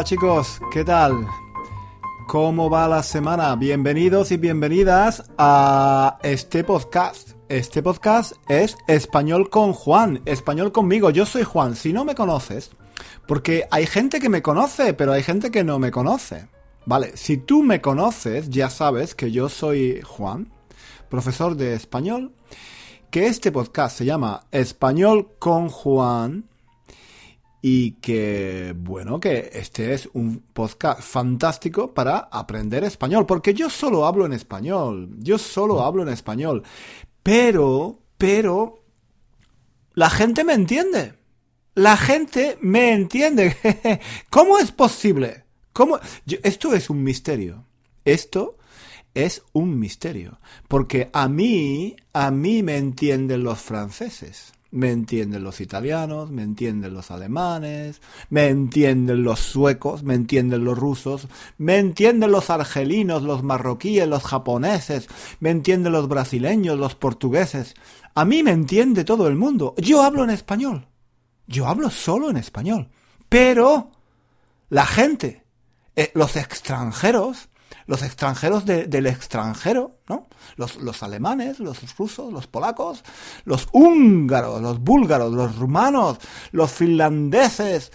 Hola chicos, ¿qué tal? ¿Cómo va la semana? Bienvenidos y bienvenidas a este podcast. Este podcast es Español con Juan, Español conmigo. Yo soy Juan, si no me conoces, porque hay gente que me conoce, pero hay gente que no me conoce. Vale, si tú me conoces, ya sabes que yo soy Juan, profesor de español, que este podcast se llama Español con Juan y que, bueno, que este es un podcast fantástico para aprender español, porque yo solo hablo en español, yo solo hablo en español, pero, pero, la gente me entiende, la gente me entiende. ¿Cómo es posible? ¿Cómo? esto es un misterio. Esto es un misterio, porque a mí, a mí me entienden los franceses me entienden los italianos, me entienden los alemanes, me entienden los suecos, me entienden los rusos, me entienden los argelinos, los marroquíes, los japoneses, me entienden los brasileños, los portugueses. A mí me entiende todo el mundo. Yo hablo en español. Yo hablo solo en español. Pero la gente, eh, los extranjeros, los extranjeros del extranjero, ¿no? Los, alemanes, los rusos, los polacos, los húngaros, los búlgaros, los rumanos, los finlandeses.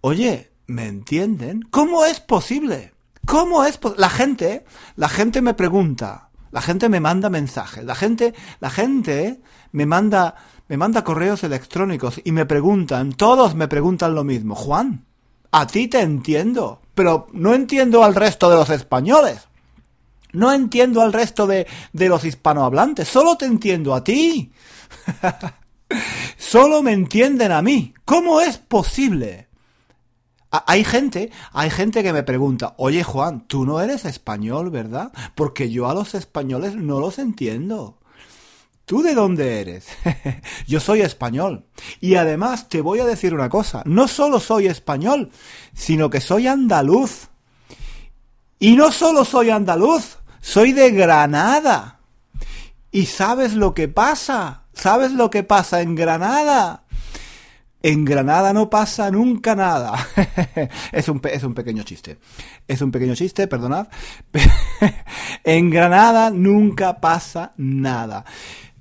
Oye, ¿me entienden? ¿Cómo es posible? ¿Cómo es La gente, la gente me pregunta, la gente me manda mensajes, la gente, la gente me manda, me manda correos electrónicos y me preguntan, todos me preguntan lo mismo. Juan, a ti te entiendo pero no entiendo al resto de los españoles. No entiendo al resto de, los hispanohablantes. Solo te entiendo a ti. Solo me entienden a mí. ¿Cómo es posible? Hay gente, hay gente que me pregunta, oye Juan, tú no eres español, ¿verdad? Porque yo a los españoles no los entiendo. ¿Tú de dónde eres? Yo soy español. Y además te voy a decir una cosa, no solo soy español, sino que soy andaluz. Y no solo soy andaluz, soy de Granada. ¿Y sabes lo que pasa? ¿Sabes lo que pasa en Granada? En Granada no pasa nunca nada. es, un, es un pequeño chiste. Es un pequeño chiste, perdonad. en Granada nunca pasa nada.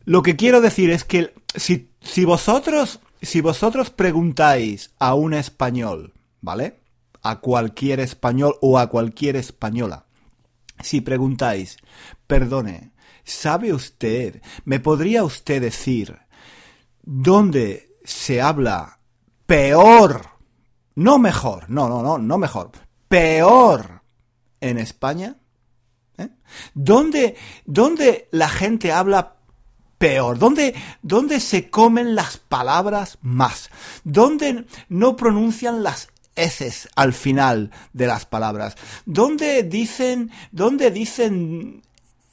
Lo que quiero decir es que si, si vosotros, si vosotros preguntáis a un español, ¿vale? A cualquier español o a cualquier española, si preguntáis, perdone, ¿sabe usted, me podría usted decir dónde se habla peor, no mejor, no, no, no, no mejor, peor en España? ¿Eh? ¿Dónde, ¿Dónde la gente habla peor? ¿Dónde, ¿Dónde se comen las palabras más? ¿Dónde no pronuncian las S al final de las palabras? ¿Dónde dicen, dónde dicen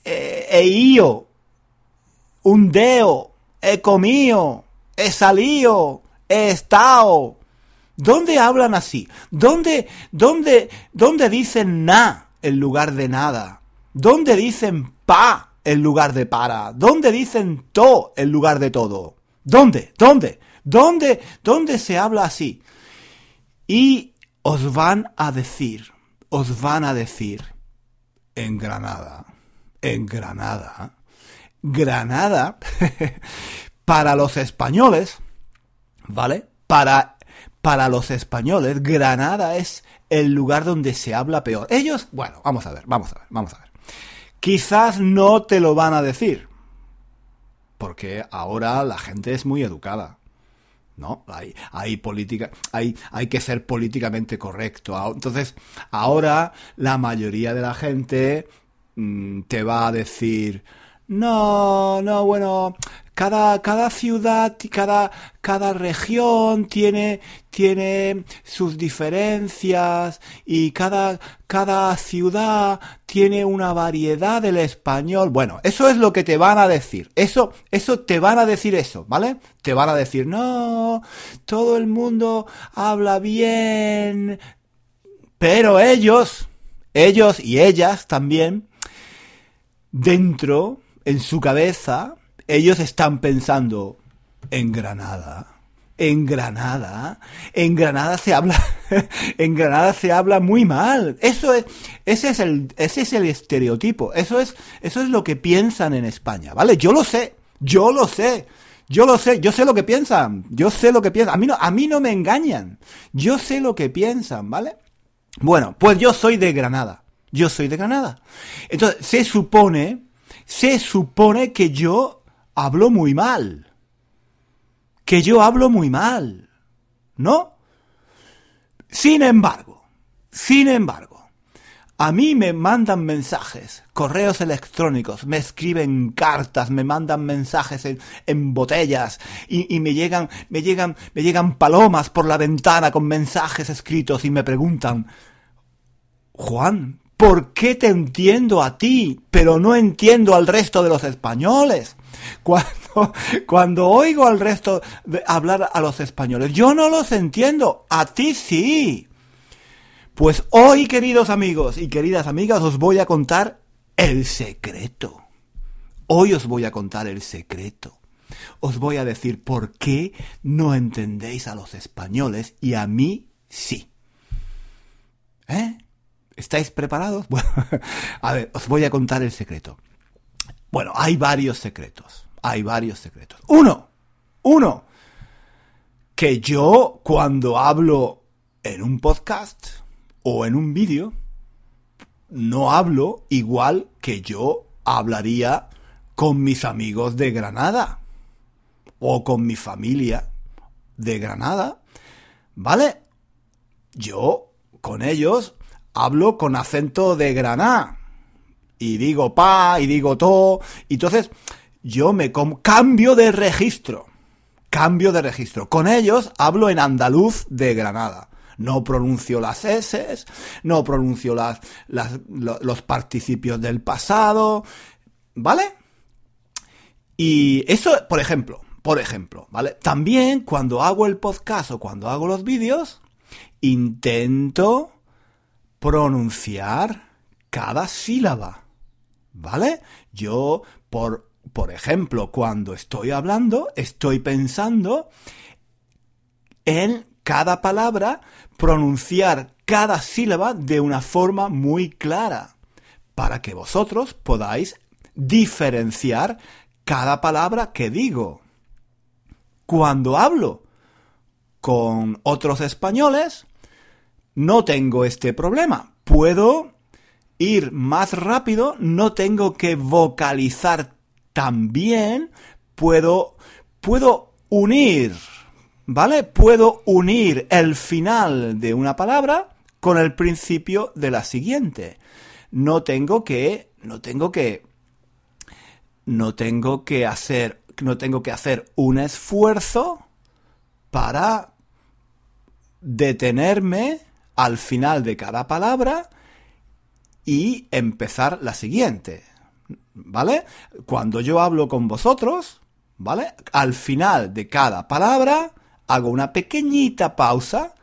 eh, eío, un deo, he comido, he salido, he estado? ¿Dónde hablan así? ¿Dónde, dónde, dónde dicen na en lugar de nada? ¿Dónde dicen pa en lugar de para? ¿Dónde dicen to en lugar de todo? ¿Dónde? ¿Dónde? ¿Dónde? ¿Dónde se habla así? Y os van a decir, os van a decir, en Granada, en Granada, Granada, para los españoles, ¿vale? Para, para los españoles, Granada es el lugar donde se habla peor. Ellos, bueno, vamos a ver, vamos a ver, vamos a ver. Quizás no te lo van a decir, porque ahora la gente es muy educada. ¿no? Hay, hay política, hay, hay que ser políticamente correcto. Entonces, ahora la mayoría de la gente mm, te va a decir, no, no, bueno, cada, cada ciudad, cada, cada región tiene, tiene sus diferencias y cada, cada ciudad tiene una variedad del español. Bueno, eso es lo que te van a decir. Eso, eso te van a decir eso, ¿vale? Te van a decir, no, todo el mundo habla bien. Pero ellos, ellos y ellas también, dentro, en su cabeza, ellos están pensando en Granada. en Granada, en Granada se habla, en Granada se habla muy mal. Eso es, ese es el, ese es el estereotipo. Eso es, eso es lo que piensan en España, ¿vale? Yo lo sé, yo lo sé. Yo lo sé, yo sé lo que piensan, yo sé lo que piensan. A mí no, a mí no me engañan. Yo sé lo que piensan, ¿vale? Bueno, pues yo soy de Granada. Yo soy de Granada. Entonces, se supone, se supone que yo hablo muy mal. Que yo hablo muy mal. ¿No? Sin embargo, sin embargo, a mí me mandan mensajes, correos electrónicos, me escriben cartas, me mandan mensajes en, botellas y, y, me llegan, me llegan, me llegan palomas por la ventana con mensajes escritos y me preguntan, Juan, ¿por qué te entiendo a ti, pero no entiendo al resto de los españoles? Cuando, oigo al resto de hablar a los españoles, yo no los entiendo, a ti sí. Pues hoy, queridos amigos y queridas amigas, os voy a contar el secreto. Hoy os voy a contar el secreto. Os voy a decir por qué no entendéis a los españoles y a mí sí. ¿Eh? ¿Estáis preparados? Bueno, a ver, os voy a contar el secreto. Bueno, hay varios secretos. Hay varios secretos. Uno, uno, que yo cuando hablo en un podcast, o en un vídeo, no hablo igual que yo hablaría con mis amigos de Granada o con mi familia de Granada, ¿vale? Yo con ellos hablo con acento de Granada y digo pa y digo to, y entonces yo me cambio de registro, cambio de registro. Con ellos hablo en andaluz de Granada no pronuncio las S, no pronuncio las, los participios del pasado, ¿vale? Y eso, por ejemplo, por ejemplo, ¿vale? También cuando hago el podcast o cuando hago los vídeos, intento pronunciar cada sílaba, ¿vale? Yo, por, por ejemplo, cuando estoy hablando, estoy pensando en cada palabra, pronunciar cada sílaba de una forma muy clara, para que vosotros podáis diferenciar cada palabra que digo. Cuando hablo con otros españoles, no tengo este problema. Puedo ir más rápido, no tengo que vocalizar tan bien, puedo, puedo unir ¿vale? Puedo unir el final de una palabra con el principio de la siguiente. No tengo que, no tengo que, no tengo que hacer, no tengo que hacer un esfuerzo para detenerme al final de cada palabra y empezar la siguiente. ¿Vale? Cuando yo hablo con vosotros, ¿vale? Al final de cada palabra, hago una pequeñita pausa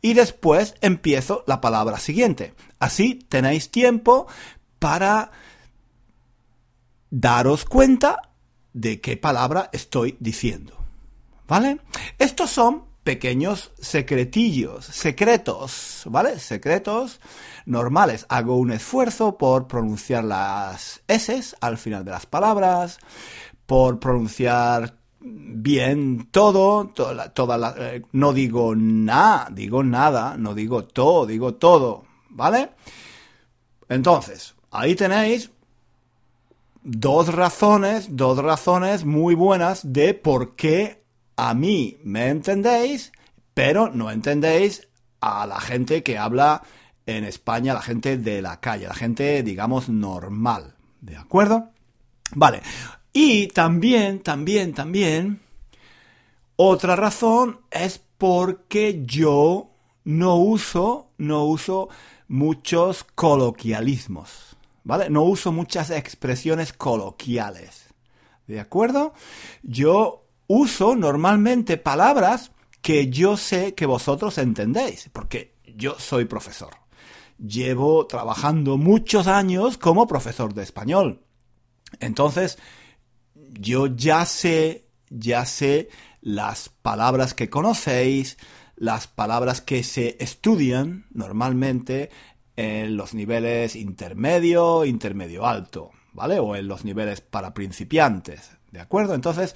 y después empiezo la palabra siguiente. Así tenéis tiempo para daros cuenta de qué palabra estoy diciendo. ¿Vale? Estos son pequeños secretillos, secretos, ¿vale? Secretos normales. Hago un esfuerzo por pronunciar las S al final de las palabras, por pronunciar bien todo, toda, toda eh, no digo nada, digo nada, no digo todo, digo todo, ¿vale? Entonces, ahí tenéis dos razones, dos razones muy buenas de por qué a mí me entendéis, pero no entendéis a la gente que habla en España, la gente de la calle, la gente, digamos, normal, ¿de acuerdo? Vale, y también, también, también, otra razón es porque yo no uso, no uso muchos coloquialismos, ¿vale? No uso muchas expresiones coloquiales, ¿de acuerdo? Yo uso normalmente palabras que yo sé que vosotros entendéis, porque yo soy profesor. Llevo trabajando muchos años como profesor de español. Entonces, yo ya sé, ya sé las palabras que conocéis, las palabras que se estudian normalmente en los niveles intermedio, intermedio alto, ¿vale? O en los niveles para principiantes, ¿de acuerdo? Entonces,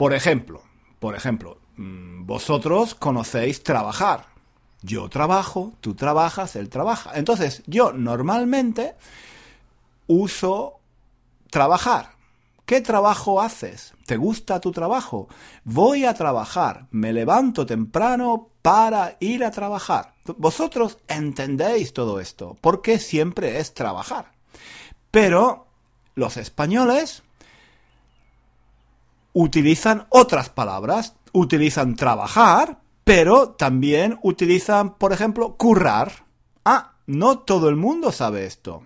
por ejemplo, por ejemplo, mm, vosotros conocéis trabajar. Yo trabajo, tú trabajas, él trabaja. Entonces, yo normalmente uso trabajar. ¿Qué trabajo haces? ¿Te gusta tu trabajo? Voy a trabajar, me levanto temprano para ir a trabajar. Vosotros entendéis todo esto, porque siempre es trabajar. Pero los españoles utilizan otras palabras, utilizan trabajar, pero también utilizan, por ejemplo, currar. Ah, no todo el mundo sabe esto.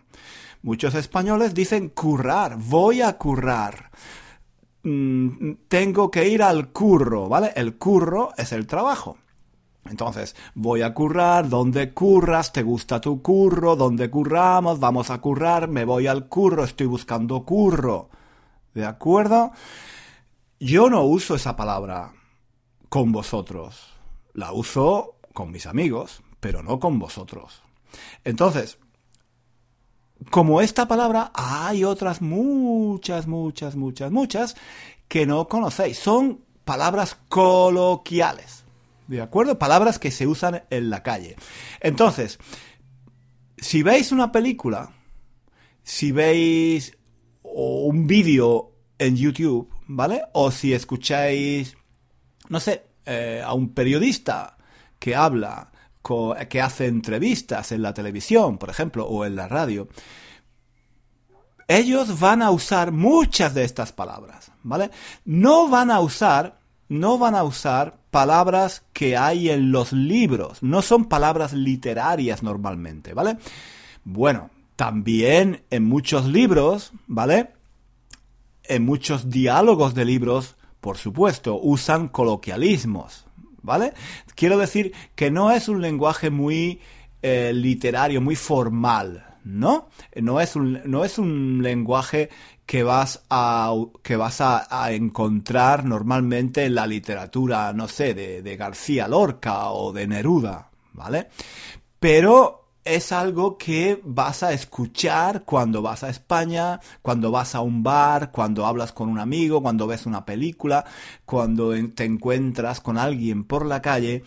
Muchos españoles dicen currar, voy a currar. Mm, tengo que ir al curro, ¿vale? El curro es el trabajo. Entonces, voy a currar, ¿dónde curras? ¿Te gusta tu curro? ¿Dónde curramos? Vamos a currar, me voy al curro, estoy buscando curro. ¿De acuerdo? Yo no uso esa palabra con vosotros. La uso con mis amigos, pero no con vosotros. Entonces, como esta palabra, hay otras muchas, muchas, muchas, muchas que no conocéis. Son palabras coloquiales. ¿De acuerdo? Palabras que se usan en la calle. Entonces, si veis una película, si veis un vídeo en YouTube, ¿vale? O si escucháis, no sé, eh, a un periodista que habla que hace entrevistas en la televisión, por ejemplo, o en la radio, ellos van a usar muchas de estas palabras, ¿vale? No van a usar, no van a usar palabras que hay en los libros, no son palabras literarias normalmente, ¿vale? Bueno, también en muchos libros, ¿vale? En muchos diálogos de libros, por supuesto, usan coloquialismos, ¿vale? Quiero decir que no es un lenguaje muy eh, literario, muy formal, ¿no? No es un, no es un lenguaje que vas a, que vas a, encontrar normalmente en la literatura, no sé, de, de García Lorca o de Neruda, ¿vale? Pero es algo que vas a escuchar cuando vas a España, cuando vas a un bar, cuando hablas con un amigo, cuando ves una película, cuando te encuentras con alguien por la calle.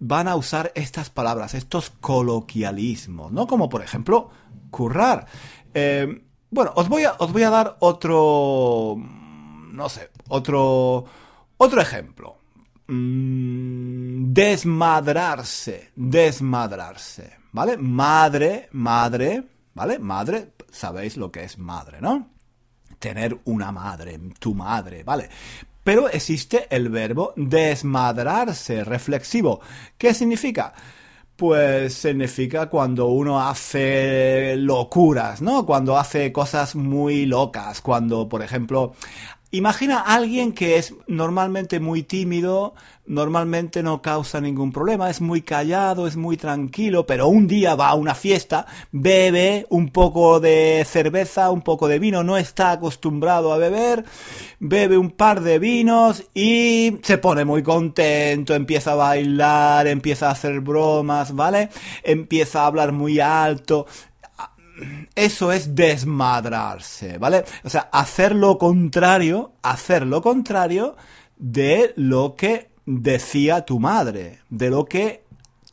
Van a usar estas palabras, estos coloquialismos, ¿no? Como por ejemplo, currar. Eh, bueno, os voy, a, os voy a dar otro, no sé, otro, otro ejemplo. Mm, desmadrarse, desmadrarse. ¿Vale? Madre, madre, ¿vale? Madre, sabéis lo que es madre, ¿no? Tener una madre, tu madre, ¿vale? Pero existe el verbo desmadrarse, reflexivo. ¿Qué significa? Pues significa cuando uno hace locuras, ¿no? Cuando hace cosas muy locas, cuando, por ejemplo, Imagina a alguien que es normalmente muy tímido, normalmente no causa ningún problema, es muy callado, es muy tranquilo, pero un día va a una fiesta, bebe un poco de cerveza, un poco de vino, no está acostumbrado a beber, bebe un par de vinos y se pone muy contento, empieza a bailar, empieza a hacer bromas, ¿vale? Empieza a hablar muy alto, eso es desmadrarse, ¿vale? O sea, hacer lo contrario, hacer lo contrario de lo que decía tu madre, de lo que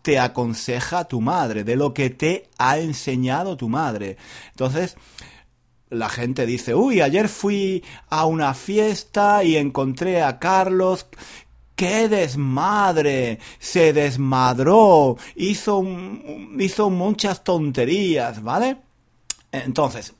te aconseja tu madre, de lo que te ha enseñado tu madre. Entonces, la gente dice, uy, ayer fui a una fiesta y encontré a Carlos ¡Qué desmadre! Se desmadró, hizo, hizo muchas tonterías, ¿vale? Entonces,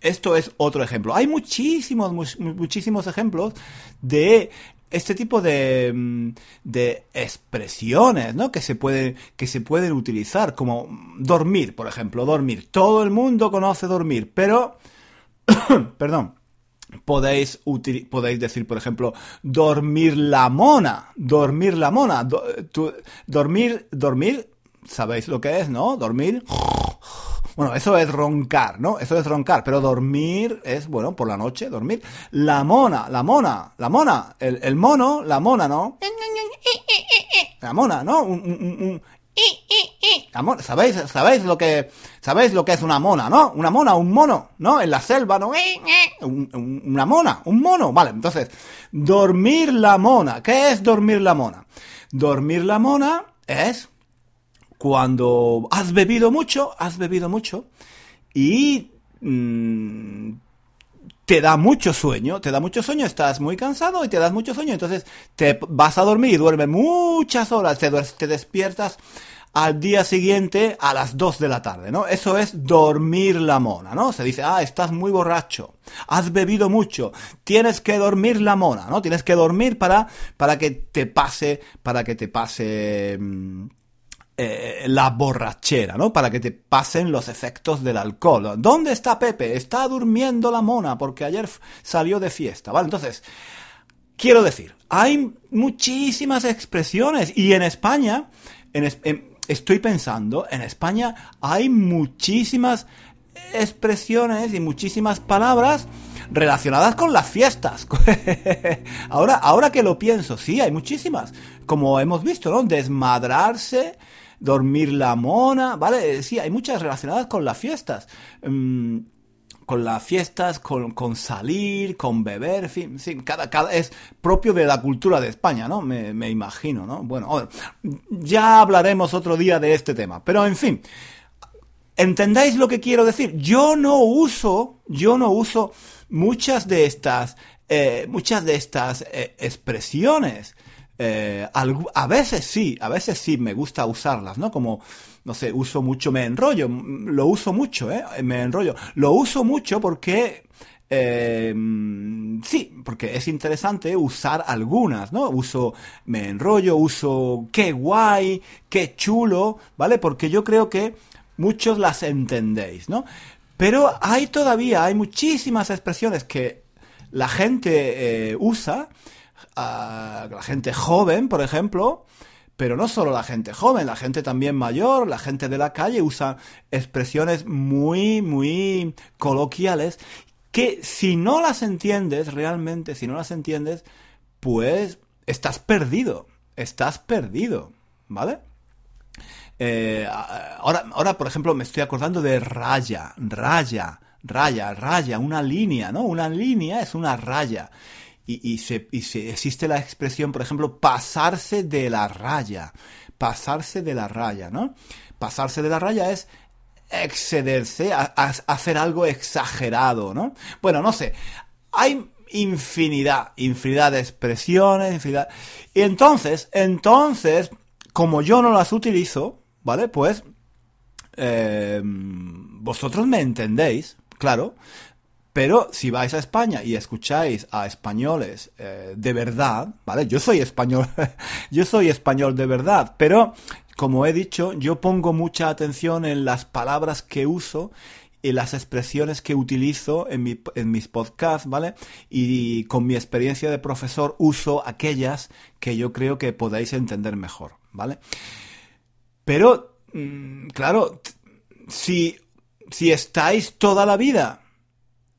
esto es otro ejemplo. Hay muchísimos, muchísimos ejemplos de este tipo de, mm, de expresiones, ¿no? Que se pueden, que se pueden utilizar, como dormir, por ejemplo, dormir. Todo el mundo conoce dormir, pero, perdón, podéis, podéis decir, por ejemplo, dormir la mona, dormir la mona, dormir, dormir, sabéis lo que es, ¿no? Dormir Bueno, eso es roncar, ¿no? Eso es roncar, pero dormir es, bueno, por la noche, dormir. La mona, la mona, la mona, el, el mono, la mona, ¿no? La mona, ¿no? ¿Sabéis, sabéis lo que, sabéis lo que es una mona, ¿no? Una mona, un mono, ¿no? En la selva, ¿no? una mona, un mono. Vale, entonces, dormir la mona. ¿Qué es dormir la mona? Dormir la mona es cuando has bebido mucho, has bebido mucho y mm, te da mucho sueño, te da mucho sueño, estás muy cansado y te das mucho sueño, entonces te vas a dormir y duermes muchas horas, te, despiertas al día siguiente a las 2 de la tarde, ¿no? Eso es dormir la mona, ¿no? Se dice, ah, estás muy borracho, has bebido mucho, tienes que dormir la mona, ¿no? Tienes que dormir para, para que te pase, para que te pase... Mm, eh, la borrachera, ¿no? Para que te pasen los efectos del alcohol. ¿Dónde está Pepe? Está durmiendo la mona porque ayer salió de fiesta, ¿vale? Entonces, quiero decir, hay muchísimas expresiones y en España, en, estoy pensando, en España hay muchísimas expresiones y muchísimas palabras relacionadas con las fiestas. ahora, ahora que lo pienso, sí, hay muchísimas. Como hemos visto, ¿no? Desmadrarse, dormir la mona, ¿vale? Sí, hay muchas relacionadas con las fiestas. Mm, con las fiestas, con, salir, con beber, en fin, sí, cada, cada, es propio de la cultura de España, ¿no? Me, me imagino, ¿no? Bueno, ya hablaremos otro día de este tema, pero en fin, ¿entendáis lo que quiero decir? Yo no uso, yo no uso muchas de estas, eh, muchas de estas eh, expresiones. Eh, a veces sí, a veces sí me gusta usarlas, ¿no? Como no sé, uso mucho, me enrollo, lo uso mucho, ¿eh? Me enrollo. Lo uso mucho porque... Eh, sí, porque es interesante usar algunas, ¿no? Uso me enrollo, uso qué guay, qué chulo, ¿vale? Porque yo creo que muchos las entendéis, ¿no? Pero hay todavía, hay muchísimas expresiones que la gente eh, usa, la gente joven, por ejemplo, pero no solo la gente joven, la gente también mayor, la gente de la calle usa expresiones muy, muy coloquiales que si no las entiendes realmente, si no las entiendes, pues estás perdido, estás perdido, ¿vale? Eh, ahora, ahora, por ejemplo, me estoy acordando de raya, raya, raya, raya, una línea, ¿no? Una línea es una raya y, se, existe la expresión, por ejemplo, pasarse de la raya. Pasarse de la raya, ¿no? Pasarse de la raya es excederse, hacer algo exagerado, ¿no? Bueno, no sé. Hay infinidad, infinidad de expresiones, infinidad. Y entonces, entonces, como yo no las utilizo, ¿vale? Pues, eh, vosotros me entendéis, claro. Pero si vais a España y escucháis a españoles eh, de verdad, ¿vale? Yo soy español, yo soy español de verdad, pero como he dicho, yo pongo mucha atención en las palabras que uso y las expresiones que utilizo en, en mis podcasts, ¿vale? Y, con mi experiencia de profesor uso aquellas que yo creo que podáis entender mejor, ¿vale? Pero, mm, claro, si, si estáis toda la vida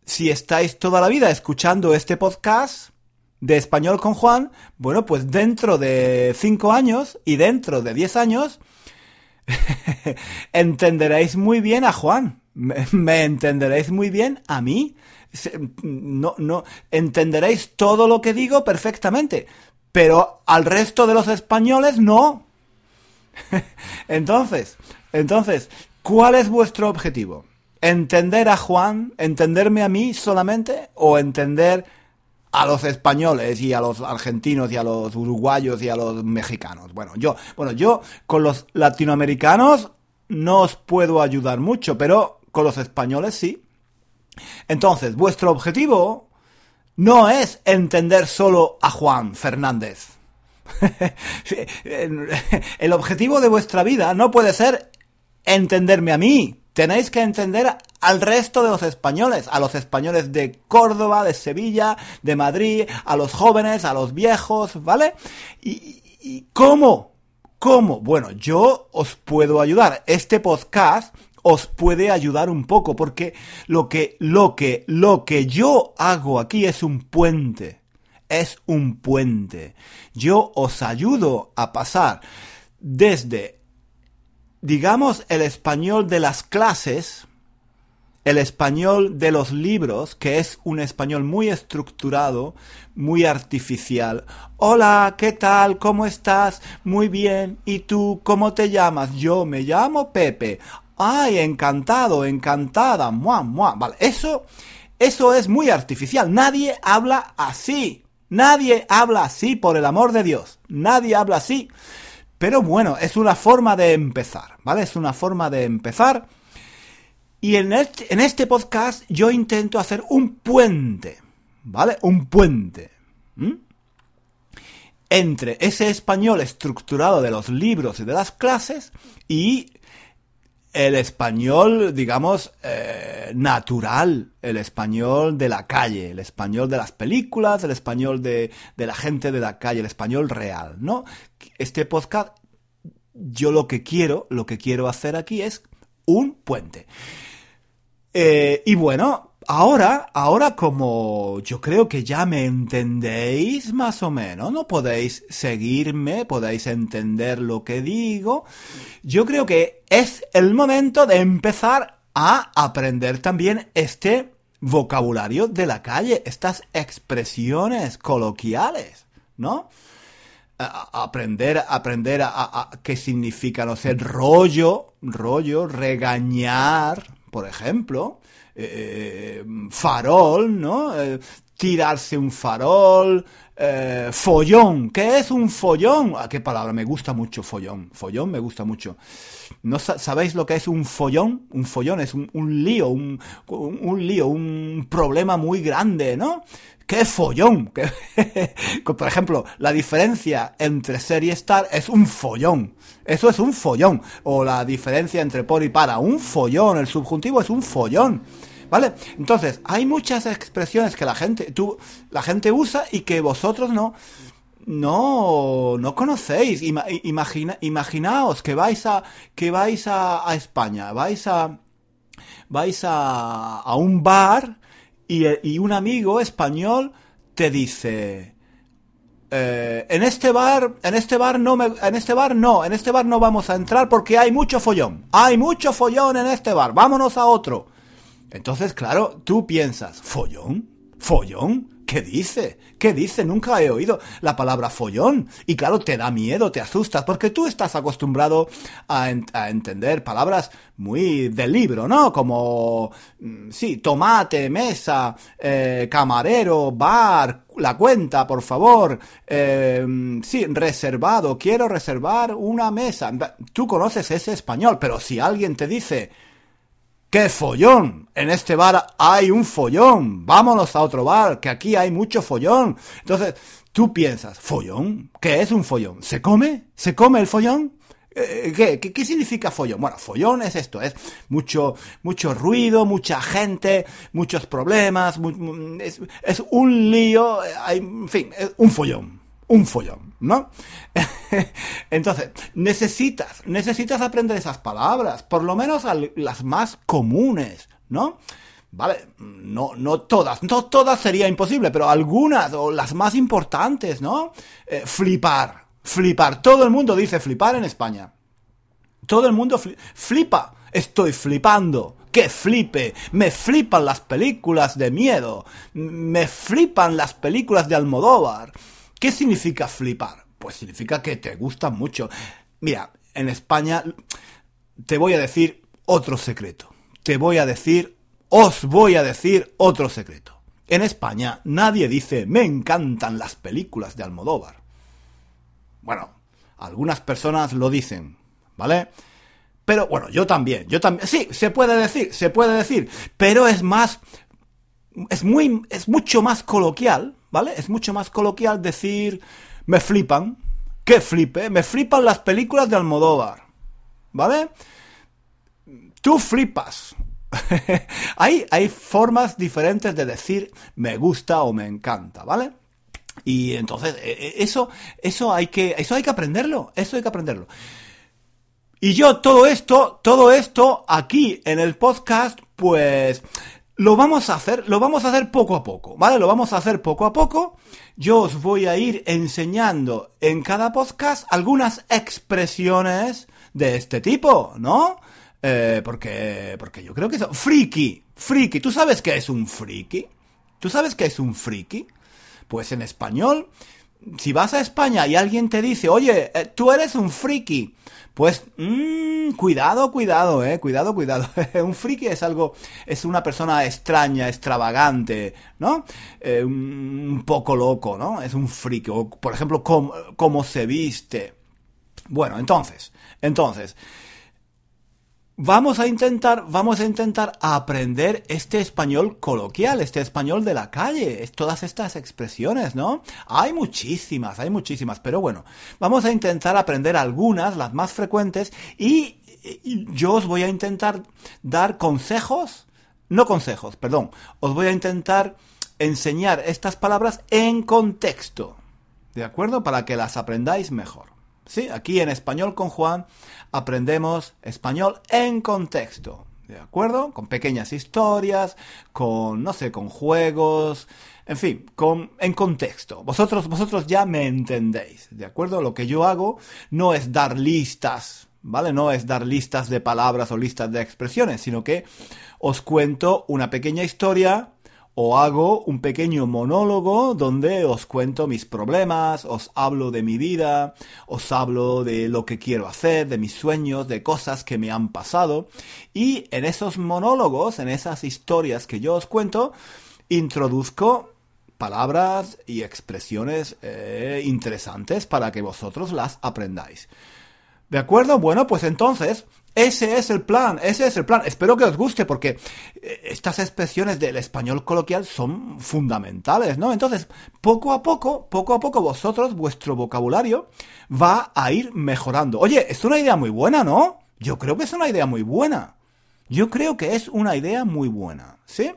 si estáis toda la vida escuchando este podcast de español con Juan, bueno, pues dentro de 5 años y dentro de 10 años entenderéis muy bien a Juan. Me, entenderéis muy bien a mí. No, no, entenderéis todo lo que digo perfectamente. Pero al resto de los españoles no. entonces, entonces, ¿cuál es vuestro objetivo? Entender a Juan, entenderme a mí solamente o entender a los españoles y a los argentinos y a los uruguayos y a los mexicanos. Bueno, yo, bueno, yo con los latinoamericanos no os puedo ayudar mucho, pero con los españoles sí. Entonces, vuestro objetivo no es entender solo a Juan Fernández. El objetivo de vuestra vida no puede ser entenderme a mí, tenéis que entender al resto de los españoles, a los españoles de Córdoba, de Sevilla, de Madrid, a los jóvenes, a los viejos, ¿vale? ¿Y, cómo? ¿Cómo? Bueno, yo os puedo ayudar. Este podcast os puede ayudar un poco, porque lo que, lo que, lo que yo hago aquí es un puente. Es un puente. Yo os ayudo a pasar desde, digamos, el español de las clases, el español de los libros, que es un español muy estructurado, muy artificial. Hola, ¿qué tal? ¿Cómo estás? Muy bien. ¿Y tú cómo te llamas? Yo me llamo Pepe. Ay, encantado, encantada. Mua, mua. Vale, eso, eso es muy artificial. Nadie habla así. Nadie habla así, por el amor de Dios. Nadie habla así. Pero bueno, es una forma de empezar, ¿vale? Es una forma de empezar y en este, en este podcast yo intento hacer un puente, ¿vale? Un puente. Entre ese español estructurado de los libros y de las clases y el español, digamos, eh, natural, el español de la calle, el español de las películas, el español de, de la gente de la calle, el español real, ¿no? Este podcast, yo lo que quiero, lo que quiero hacer aquí es un puente. Eh, y bueno, ahora, ahora como yo creo que ya me entendéis más o menos, ¿no? Podéis seguirme, podéis entender lo que digo. Yo creo que es el momento de empezar a aprender también este vocabulario de la calle, estas expresiones coloquiales, ¿no? aprender, aprender a, a, qué significa, no sé, rollo, rollo, regañar, por ejemplo, eh, farol, ¿no? Eh, tirarse un farol, eh, follón. ¿Qué es un follón? ¿A ah, qué palabra? Me gusta mucho follón. Follón me gusta mucho. ¿No sabéis lo que es un follón? Un follón es un, lío, un, un, lío, un problema muy grande, ¿no? ¡Qué follón! Por ejemplo, la diferencia entre ser y estar es un follón. Eso es un follón. O la diferencia entre por y para. Un follón. El subjuntivo es un follón. ¿Vale? Entonces, hay muchas expresiones que la gente, tú, la gente usa y que vosotros no, no, no conocéis. imagina, imaginaos que vais a, que vais a, España, vais a, vais a, a un bar y, un amigo español te dice, eh, en este bar, en este bar no me, en este bar no, en este bar no vamos a entrar porque hay mucho follón. Hay mucho follón en este bar. Vámonos a otro. Entonces, claro, tú piensas, ¿follón? ¿Follón? ¿Qué dice? ¿Qué dice? Nunca he oído la palabra follón. Y claro, te da miedo, te asustas, porque tú estás acostumbrado a, entender palabras muy del libro, ¿no? Como, mm, sí, tomate, mesa, eh, camarero, bar, la cuenta, por favor. Eh, sí, reservado, quiero reservar una mesa. Tú conoces ese español, pero si alguien te dice ¡Qué follón! En este bar hay un follón. Vámonos a otro bar, que aquí hay mucho follón. Entonces, tú piensas, ¿follón? ¿Qué es un follón? ¿Se come? ¿Se come el follón? Eh, ¿Qué, qué, significa follón? Bueno, follón es esto, es mucho, mucho ruido, mucha gente, muchos problemas, es, es, un lío, hay, en fin, es un follón un follón, ¿no? Entonces, necesitas, necesitas aprender esas palabras, por lo menos las más comunes, ¿no? Vale, no, no todas, no todas sería imposible, pero algunas, o las más importantes, ¿no? Eh, flipar, flipar. Todo el mundo dice flipar en España. Todo el mundo flipa. Estoy flipando. ¡Que flipe! Me flipan las películas de miedo. Me flipan las películas de Almodóvar. ¿Qué significa flipar? Pues significa que te gusta mucho. Mira, en España te voy a decir otro secreto. Te voy a decir, os voy a decir otro secreto. En España nadie dice me encantan las películas de Almodóvar. Bueno, algunas personas lo dicen, ¿vale? Pero bueno, yo también, yo también. Sí, se puede decir, se puede decir, pero es más es muy es mucho más coloquial ¿vale? Es mucho más coloquial decir me flipan. ¿Qué flipe? Me flipan las películas de Almodóvar. ¿Vale? Tú flipas. hay, hay formas diferentes de decir me gusta o me encanta, ¿vale? Y entonces, e, e, eso, eso hay que, eso hay que aprenderlo, eso hay que aprenderlo. Y yo todo esto, todo esto aquí en el podcast, pues lo vamos a hacer, lo vamos a hacer poco a poco, ¿vale? Lo vamos a hacer poco a poco. Yo os voy a ir enseñando en cada podcast algunas expresiones de este tipo, ¿no? Eh, porque, porque yo creo que es friki, friki. ¿Tú sabes qué es un friki? ¿Tú sabes qué es un friki? Pues en español, si vas a España y alguien te dice, oye, eh, tú eres un friki, pues mmm, cuidado, cuidado, eh, cuidado, cuidado. un friki es algo, es una persona extraña, extravagante, ¿no? Eh, un poco loco, ¿no? Es un friki. O, por ejemplo, cómo, cómo se viste. Bueno, entonces, entonces, vamos a intentar, vamos a intentar aprender este español coloquial, este español de la calle, todas estas expresiones, ¿no? Hay muchísimas, hay muchísimas, pero bueno, vamos a intentar aprender algunas, las más frecuentes, y, yo os voy a intentar dar consejos, no consejos, perdón, os voy a intentar enseñar estas palabras en contexto, ¿de acuerdo? Para que las aprendáis mejor. Sí, aquí en Español con Juan aprendemos español en contexto. ¿De acuerdo? Con pequeñas historias, con, no sé, con juegos, en fin, con, en contexto. Vosotros, vosotros ya me entendéis, ¿de acuerdo? Lo que yo hago no es dar listas, ¿vale? No es dar listas de palabras o listas de expresiones, sino que os cuento una pequeña historia o hago un pequeño monólogo donde os cuento mis problemas, os hablo de mi vida, os hablo de lo que quiero hacer, de mis sueños, de cosas que me han pasado y en esos monólogos, en esas historias que yo os cuento, introduzco palabras y expresiones eh, interesantes para que vosotros las aprendáis. ¿De acuerdo? Bueno, pues entonces ese es el plan, ese es el plan. Espero que os guste porque eh, estas expresiones del español coloquial son fundamentales, ¿no? Entonces, poco a poco, poco a poco vosotros, vuestro vocabulario va a ir mejorando. Oye, es una idea muy buena, ¿no? Yo creo que es una idea muy buena. Yo creo que es una idea muy buena, ¿sí?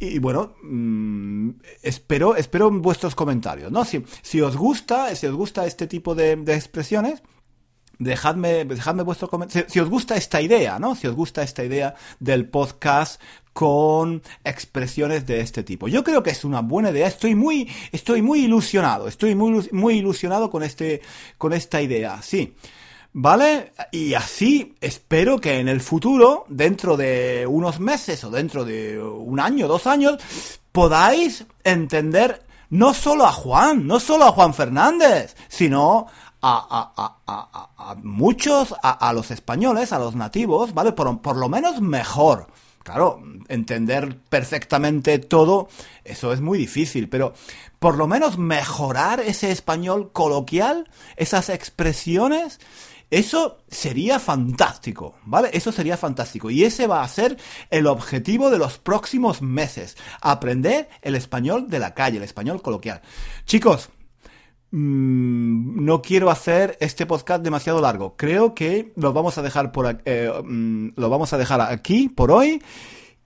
Y, bueno, mm, espero, espero vuestros comentarios, ¿no? Si, si os gusta, si os gusta este tipo de, de expresiones, dejadme, dejadme vuestro comentario. Si, os gusta esta idea, ¿no? Si os gusta esta idea del podcast con expresiones de este tipo. Yo creo que es una buena idea. Estoy muy, estoy muy ilusionado. Estoy muy, muy ilusionado con este, con esta idea. Sí. ¿Vale? Y así espero que en el futuro, dentro de unos meses o dentro de un año, dos años, podáis entender no solo a Juan, no solo a Juan Fernández, sino a, a, muchos, a, los españoles, a los nativos, ¿vale? Por, por lo menos mejor. Claro, entender perfectamente todo, eso es muy difícil, pero por lo menos mejorar ese español coloquial, esas expresiones, eso sería fantástico, ¿vale? Eso sería fantástico. Y ese va a ser el objetivo de los próximos meses. Aprender el español de la calle, el español coloquial. Chicos, Mm, no quiero hacer este podcast demasiado largo. Creo que lo vamos a dejar por eh, mm, lo vamos a dejar aquí por hoy.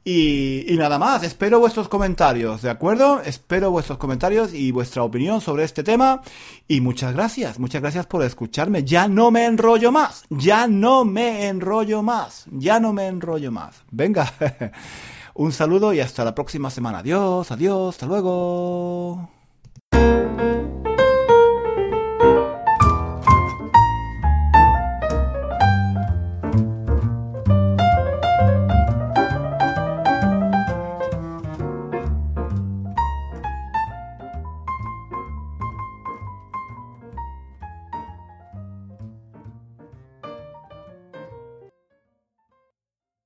Y, y, nada más, espero vuestros comentarios, ¿de acuerdo? Espero vuestros comentarios y vuestra opinión sobre este tema. Y muchas gracias, muchas gracias por escucharme. Ya no me enrollo más, ya no me enrollo más, ya no me enrollo más. Venga, un saludo y hasta la próxima semana. Adiós, adiós, hasta luego.